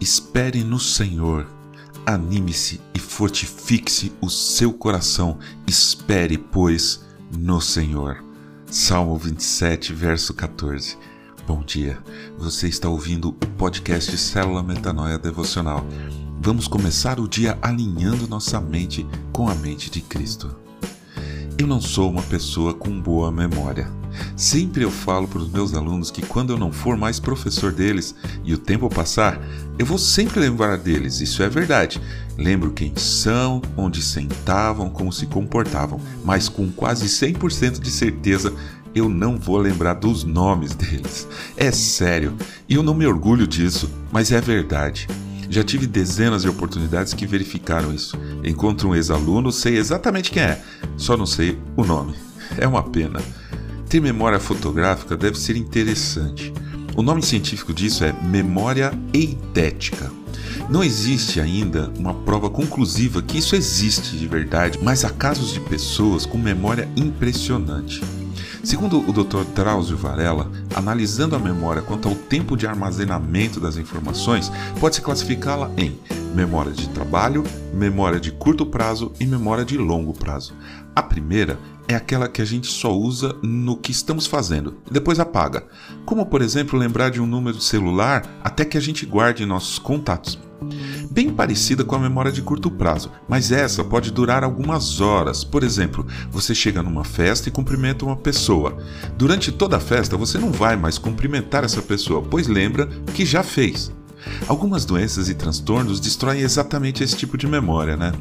espere no Senhor. Anime-se e fortifique-se o seu coração. Espere, pois, no Senhor. Salmo 27, verso 14. Bom dia, você está ouvindo o podcast Célula Metanoia Devocional. Vamos começar o dia alinhando nossa mente com a mente de Cristo. Eu não sou uma pessoa com boa memória. Sempre eu falo para os meus alunos que quando eu não for mais professor deles e o tempo passar, eu vou sempre lembrar deles, isso é verdade. Lembro quem são, onde sentavam, como se comportavam, mas com quase 100% de certeza eu não vou lembrar dos nomes deles. É sério, e eu não me orgulho disso, mas é verdade. Já tive dezenas de oportunidades que verificaram isso. Encontro um ex-aluno, sei exatamente quem é, só não sei o nome. É uma pena. Ter memória fotográfica deve ser interessante. O nome científico disso é memória eidética. Não existe ainda uma prova conclusiva que isso existe de verdade, mas há casos de pessoas com memória impressionante. Segundo o Dr. Drauzio Varela, analisando a memória quanto ao tempo de armazenamento das informações, pode-se classificá-la em memória de trabalho, memória de curto prazo e memória de longo prazo. A primeira é aquela que a gente só usa no que estamos fazendo e depois apaga, como por exemplo lembrar de um número de celular até que a gente guarde nossos contatos bem parecida com a memória de curto prazo, mas essa pode durar algumas horas. Por exemplo, você chega numa festa e cumprimenta uma pessoa. Durante toda a festa, você não vai mais cumprimentar essa pessoa, pois lembra que já fez. Algumas doenças e transtornos destroem exatamente esse tipo de memória, né?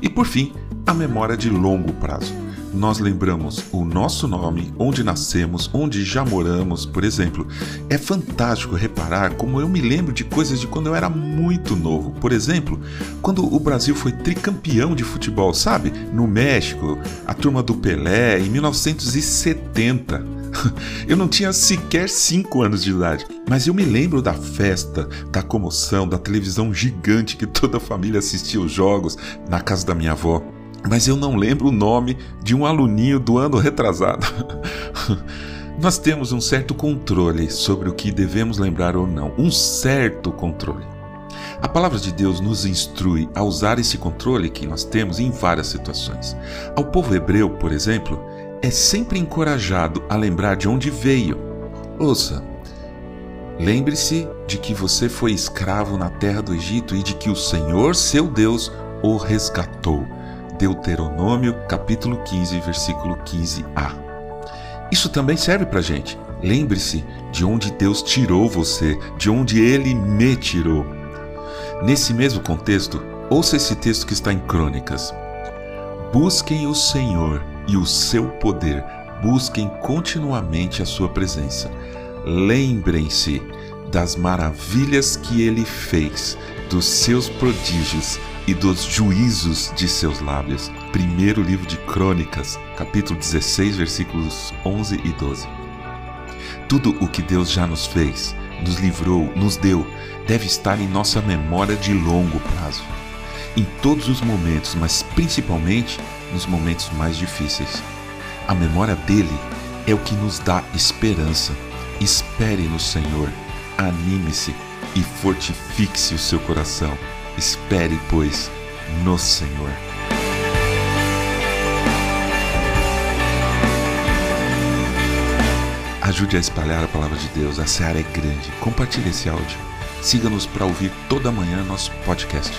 E por fim, a memória de longo prazo nós lembramos o nosso nome, onde nascemos, onde já moramos, por exemplo. É fantástico reparar como eu me lembro de coisas de quando eu era muito novo. Por exemplo, quando o Brasil foi tricampeão de futebol, sabe? No México, a turma do Pelé, em 1970. Eu não tinha sequer 5 anos de idade, mas eu me lembro da festa, da comoção, da televisão gigante que toda a família assistia os jogos na casa da minha avó mas eu não lembro o nome de um aluninho do ano retrasado. Nós temos um certo controle sobre o que devemos lembrar ou não, um certo controle. A palavra de Deus nos instrui a usar esse controle que nós temos em várias situações. Ao povo hebreu, por exemplo, é sempre encorajado a lembrar de onde veio. Ouça, lembre-se de que você foi escravo na terra do Egito e de que o Senhor, seu Deus, o resgatou. Deuteronômio, capítulo 15, versículo 15a. Isso também serve para gente. Lembre-se de onde Deus tirou você, de onde Ele me tirou. Nesse mesmo contexto, ouça esse texto que está em Crônicas. Busquem o Senhor e o seu poder, busquem continuamente a sua presença. Lembrem-se das maravilhas que ele fez, dos seus prodígios e dos juízos de seus lábios. Primeiro livro de Crônicas, capítulo 16, versículos 11 e 12. Tudo o que Deus já nos fez, nos livrou, nos deu, deve estar em nossa memória de longo prazo. Em todos os momentos, mas principalmente nos momentos mais difíceis. A memória dele é o que nos dá esperança. Espere no Senhor, anime-se e fortifique-se o seu coração Espere, pois, no Senhor. Ajude a espalhar a palavra de Deus, a seara é grande. Compartilhe esse áudio. Siga-nos para ouvir toda manhã nosso podcast.